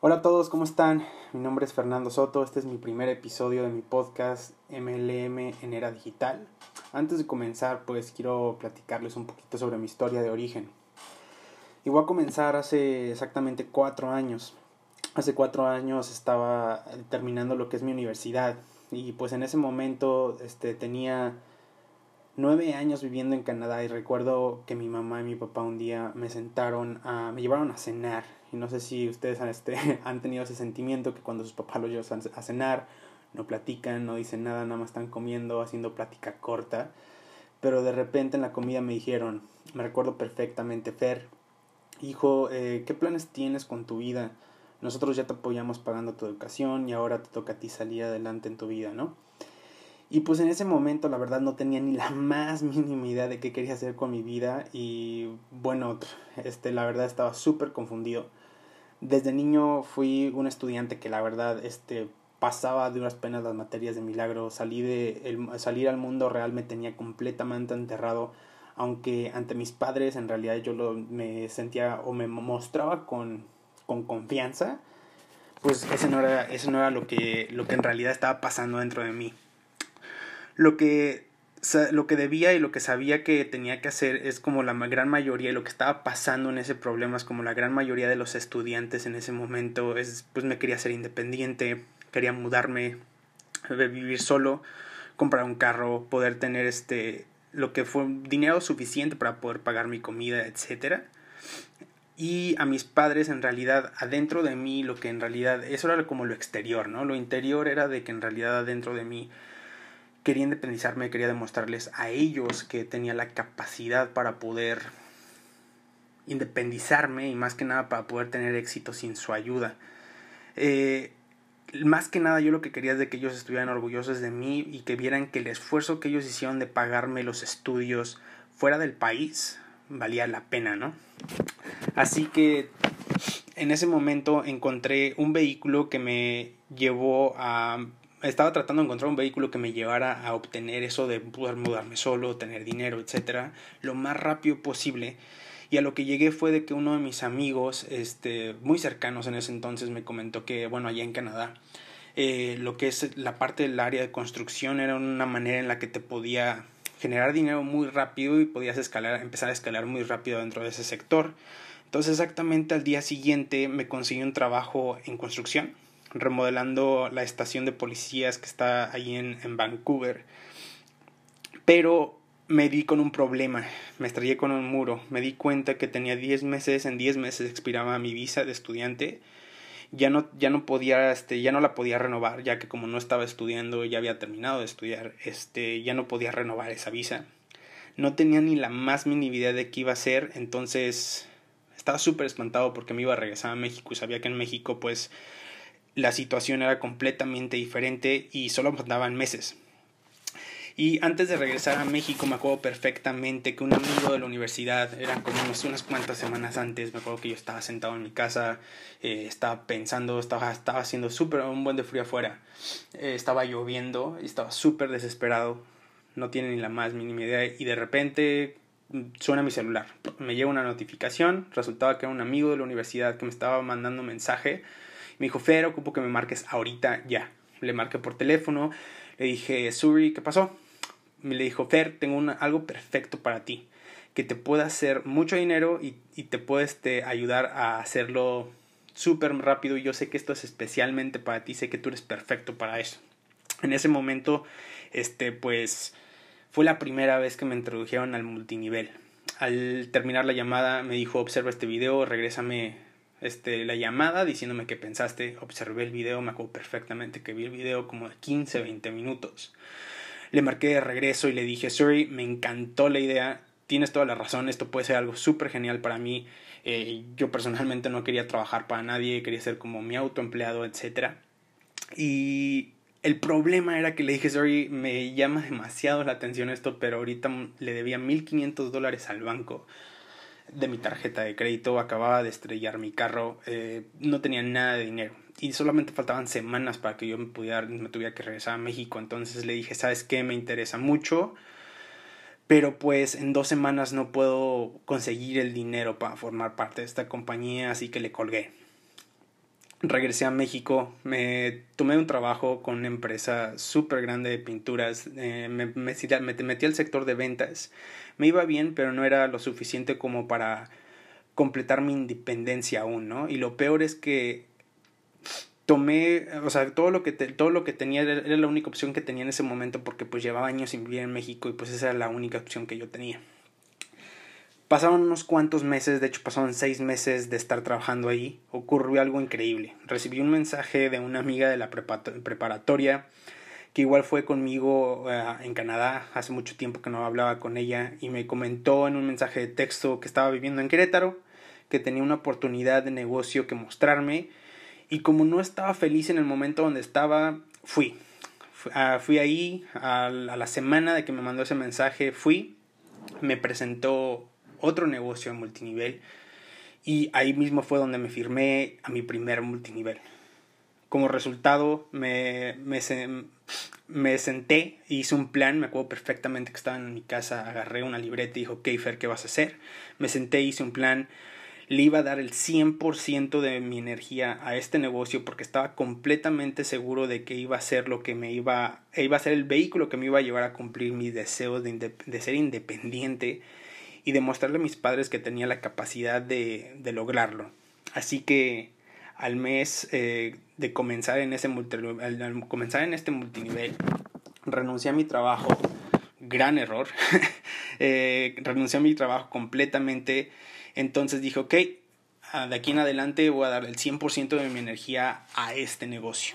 Hola a todos, ¿cómo están? Mi nombre es Fernando Soto, este es mi primer episodio de mi podcast MLM en Era Digital. Antes de comenzar, pues quiero platicarles un poquito sobre mi historia de origen. Y voy a comenzar hace exactamente cuatro años. Hace cuatro años estaba terminando lo que es mi universidad y pues en ese momento este, tenía nueve años viviendo en Canadá y recuerdo que mi mamá y mi papá un día me sentaron a, me llevaron a cenar y no sé si ustedes han, este, han tenido ese sentimiento que cuando sus papás los llevan a cenar no platican, no dicen nada, nada más están comiendo, haciendo plática corta, pero de repente en la comida me dijeron, me recuerdo perfectamente, Fer, hijo, eh, ¿qué planes tienes con tu vida? Nosotros ya te apoyamos pagando tu educación y ahora te toca a ti salir adelante en tu vida, ¿no? Y pues en ese momento la verdad no tenía ni la más mínima idea de qué quería hacer con mi vida. Y bueno, este la verdad estaba súper confundido. Desde niño fui un estudiante que la verdad este pasaba de unas penas las materias de milagro, salí de el, salir al mundo real me tenía completamente enterrado, aunque ante mis padres en realidad yo lo, me sentía o me mostraba con, con confianza, pues ese no era, ese no era lo que, lo que en realidad estaba pasando dentro de mí lo que lo que debía y lo que sabía que tenía que hacer es como la gran mayoría, lo que estaba pasando en ese problema es como la gran mayoría de los estudiantes en ese momento, es pues me quería ser independiente, quería mudarme, vivir solo, comprar un carro, poder tener este lo que fue dinero suficiente para poder pagar mi comida, etcétera. Y a mis padres en realidad adentro de mí lo que en realidad eso era como lo exterior, ¿no? Lo interior era de que en realidad adentro de mí quería independizarme, quería demostrarles a ellos que tenía la capacidad para poder independizarme y más que nada para poder tener éxito sin su ayuda. Eh, más que nada yo lo que quería es de que ellos estuvieran orgullosos de mí y que vieran que el esfuerzo que ellos hicieron de pagarme los estudios fuera del país valía la pena, ¿no? Así que en ese momento encontré un vehículo que me llevó a estaba tratando de encontrar un vehículo que me llevara a obtener eso de poder mudarme solo, tener dinero, etcétera, lo más rápido posible. Y a lo que llegué fue de que uno de mis amigos, este, muy cercanos en ese entonces, me comentó que, bueno, allá en Canadá, eh, lo que es la parte del área de construcción era una manera en la que te podía generar dinero muy rápido y podías escalar, empezar a escalar muy rápido dentro de ese sector. Entonces exactamente al día siguiente me conseguí un trabajo en construcción remodelando la estación de policías que está ahí en, en Vancouver. Pero me di con un problema, me estrellé con un muro, me di cuenta que tenía 10 meses, en 10 meses expiraba mi visa de estudiante, ya no, ya no podía, este, ya no la podía renovar, ya que como no estaba estudiando, ya había terminado de estudiar, este, ya no podía renovar esa visa. No tenía ni la más mínima idea de qué iba a hacer, entonces estaba súper espantado porque me iba a regresar a México y sabía que en México pues la situación era completamente diferente y solo faltaban meses. Y antes de regresar a México me acuerdo perfectamente que un amigo de la universidad, eran como unas, cuantas semanas antes, me acuerdo que yo estaba sentado en mi casa, eh, estaba pensando, estaba, estaba haciendo súper un buen de frío afuera, eh, estaba lloviendo estaba súper desesperado, no tiene ni la más mínima idea y de repente mm, suena mi celular, me llega una notificación, resultaba que era un amigo de la universidad que me estaba mandando un mensaje me dijo, Fer, ocupo que me marques ahorita ya. Le marqué por teléfono, le dije, Suri, ¿qué pasó? Me le dijo, Fer, tengo algo perfecto para ti, que te pueda hacer mucho dinero y, y te puede este, ayudar a hacerlo súper rápido y yo sé que esto es especialmente para ti, sé que tú eres perfecto para eso. En ese momento, este, pues, fue la primera vez que me introdujeron al multinivel. Al terminar la llamada me dijo, observa este video, regrésame este, la llamada diciéndome que pensaste, observé el video, me acuerdo perfectamente que vi el video como de 15, 20 minutos. Le marqué de regreso y le dije, sorry, me encantó la idea, tienes toda la razón, esto puede ser algo súper genial para mí. Eh, yo personalmente no quería trabajar para nadie, quería ser como mi autoempleado, etc. Y el problema era que le dije, sorry, me llama demasiado la atención esto, pero ahorita le debía 1.500 dólares al banco de mi tarjeta de crédito, acababa de estrellar mi carro, eh, no tenía nada de dinero y solamente faltaban semanas para que yo me pudiera, me tuviera que regresar a México. Entonces le dije, ¿sabes qué? Me interesa mucho, pero pues en dos semanas no puedo conseguir el dinero para formar parte de esta compañía, así que le colgué. Regresé a México, me tomé un trabajo con una empresa súper grande de pinturas, eh, me, me, me, metí al sector de ventas, me iba bien, pero no era lo suficiente como para completar mi independencia aún, ¿no? Y lo peor es que tomé, o sea, todo lo que, todo lo que tenía era, era la única opción que tenía en ese momento porque pues llevaba años sin vivir en México y pues esa era la única opción que yo tenía. Pasaron unos cuantos meses, de hecho pasaron seis meses de estar trabajando ahí, ocurrió algo increíble. Recibí un mensaje de una amiga de la preparatoria que igual fue conmigo eh, en Canadá, hace mucho tiempo que no hablaba con ella y me comentó en un mensaje de texto que estaba viviendo en Querétaro, que tenía una oportunidad de negocio que mostrarme y como no estaba feliz en el momento donde estaba, fui. Fui, ahí a la semana de que me mandó ese mensaje, fui, me presentó otro negocio en multinivel y ahí mismo fue donde me firmé a mi primer multinivel. Como resultado me, me, me senté, hice un plan, me acuerdo perfectamente que estaba en mi casa, agarré una libreta y dijo, ok Fer, ¿qué vas a hacer? Me senté, hice un plan, le iba a dar el 100% de mi energía a este negocio porque estaba completamente seguro de que iba a ser lo que me iba, iba a ser el vehículo que me iba a llevar a cumplir mis deseos de, de ser independiente y demostrarle a mis padres que tenía la capacidad de, de lograrlo. Así que al mes eh, de comenzar en, ese comenzar en este multinivel, renuncié a mi trabajo, gran error, eh, renuncié a mi trabajo completamente, entonces dije, ok, de aquí en adelante voy a dar el 100% de mi energía a este negocio.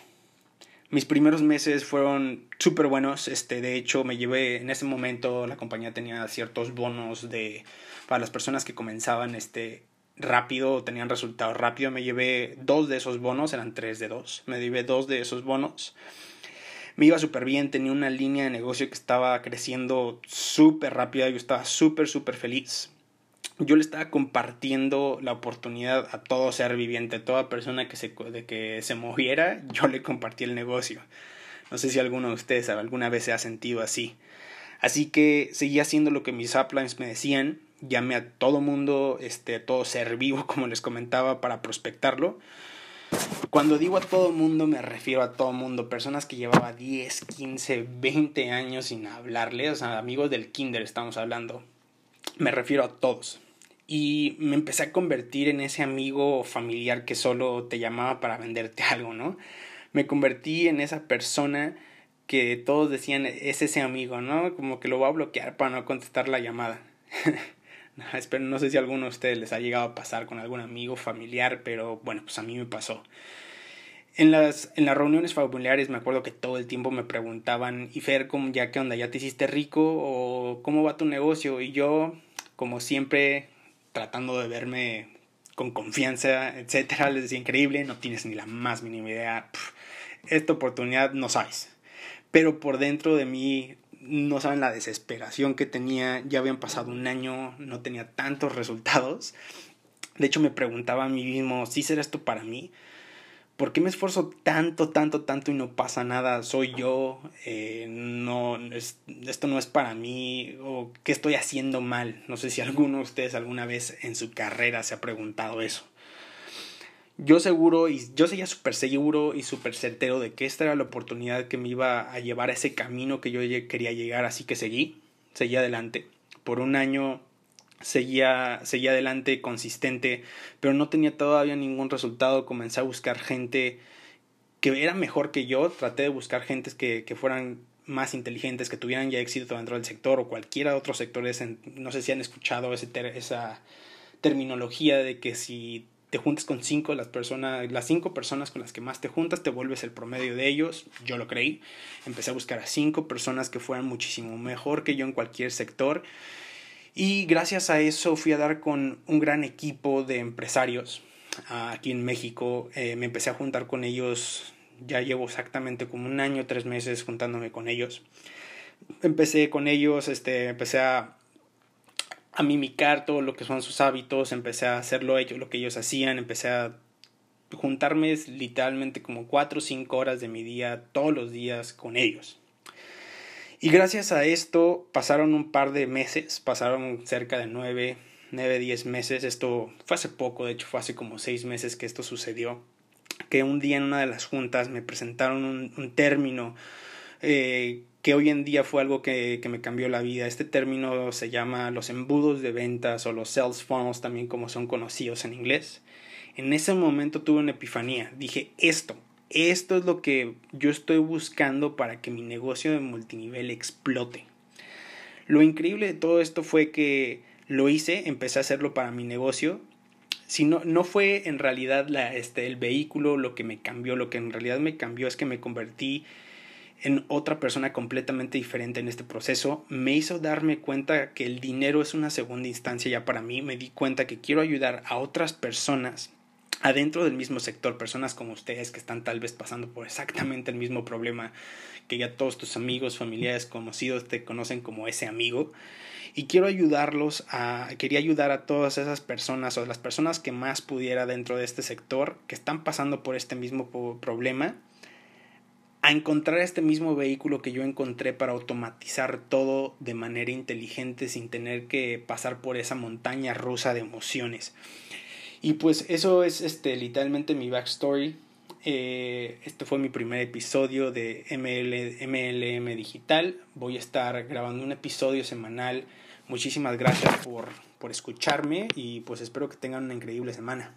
Mis primeros meses fueron súper buenos. Este, de hecho, me llevé en ese momento la compañía tenía ciertos bonos de para las personas que comenzaban este rápido tenían resultados rápido. Me llevé dos de esos bonos, eran tres de dos. Me llevé dos de esos bonos. Me iba súper bien, tenía una línea de negocio que estaba creciendo súper rápida. Yo estaba súper, súper feliz yo le estaba compartiendo la oportunidad a todo ser viviente, a toda persona que se, de que se moviera, yo le compartí el negocio. No sé si alguno de ustedes alguna vez se ha sentido así. Así que seguí haciendo lo que mis uplines me decían, llamé a todo mundo, este, a todo ser vivo, como les comentaba, para prospectarlo. Cuando digo a todo mundo, me refiero a todo mundo, personas que llevaba 10, 15, 20 años sin hablarles, o sea, amigos del kinder estamos hablando. Me refiero a todos y me empecé a convertir en ese amigo familiar que solo te llamaba para venderte algo, ¿no? Me convertí en esa persona que todos decían es ese amigo, ¿no? Como que lo voy a bloquear para no contestar la llamada. no, espero, no sé si a alguno de ustedes les ha llegado a pasar con algún amigo familiar, pero bueno, pues a mí me pasó. En las, en las reuniones familiares me acuerdo que todo el tiempo me preguntaban, y Fer, ¿ya qué onda? ¿Ya te hiciste rico? ¿O cómo va tu negocio? Y yo, como siempre, tratando de verme con confianza, etcétera. Les decía, increíble, no tienes ni la más mínima idea. esta oportunidad no sabes. Pero por dentro de mí no saben la desesperación que tenía. Ya habían pasado un año, no tenía tantos resultados. De hecho, me preguntaba a mí mismo, ¿sí será esto para mí? ¿Por qué me esfuerzo tanto, tanto, tanto y no pasa nada? Soy yo, eh, no, esto no es para mí, o qué estoy haciendo mal. No sé si alguno de ustedes alguna vez en su carrera se ha preguntado eso. Yo seguro, y yo sería súper seguro y súper certero de que esta era la oportunidad que me iba a llevar a ese camino que yo quería llegar, así que seguí, seguí adelante. Por un año seguía, seguía adelante consistente, pero no tenía todavía ningún resultado. Comencé a buscar gente que era mejor que yo, traté de buscar gentes que, que fueran más inteligentes, que tuvieran ya éxito dentro del sector o cualquiera de otros sectores. no sé si han escuchado ese esa terminología de que si te juntas con cinco, las personas, las cinco personas con las que más te juntas, te vuelves el promedio de ellos. Yo lo creí. Empecé a buscar a cinco personas que fueran muchísimo mejor que yo en cualquier sector y gracias a eso fui a dar con un gran equipo de empresarios ah, aquí en México. Eh, me empecé a juntar con ellos, ya llevo exactamente como un año, tres meses juntándome con ellos. Empecé con ellos, este, empecé a, a mimicar todo lo que son sus hábitos, empecé a hacerlo ellos, lo que ellos hacían, empecé a juntarme literalmente como cuatro o cinco horas de mi día todos los días con ellos. Y gracias a esto pasaron un par de meses, pasaron cerca de nueve, nueve, diez meses. Esto fue hace poco, de hecho fue hace como seis meses que esto sucedió. que un día en una de las juntas me presentaron un, término eh, que hoy en día fue algo que, que, me cambió la vida. Este término se llama los embudos de ventas o los sales funnels también como son conocidos en inglés. En ese momento tuve una epifanía. Dije, esto, esto es lo que yo estoy buscando para que mi negocio de multinivel explote. Lo increíble de todo esto fue que lo hice, empecé a hacerlo para mi negocio. Si no, no fue en realidad la, este, el vehículo lo que me cambió, lo que en realidad me cambió es que me convertí en otra persona completamente diferente en este proceso, me hizo darme cuenta que el dinero es una segunda instancia ya para mí, me di cuenta que quiero ayudar a otras personas adentro del mismo sector, personas como ustedes que están tal vez pasando por exactamente el mismo problema, que ya todos tus amigos, familiares, conocidos te conocen como ese amigo. Y quiero ayudarlos a, quería ayudar a todas esas personas o las personas que más pudiera dentro de este sector que están pasando por este mismo problema a encontrar este mismo vehículo que yo encontré para automatizar todo de manera inteligente sin tener que pasar por esa montaña rusa de emociones. Y pues eso es este, literalmente mi backstory. Eh, este fue mi primer episodio de ML, MLM Digital. Voy a estar grabando un episodio semanal. Muchísimas gracias por, por escucharme y pues espero que tengan una increíble semana.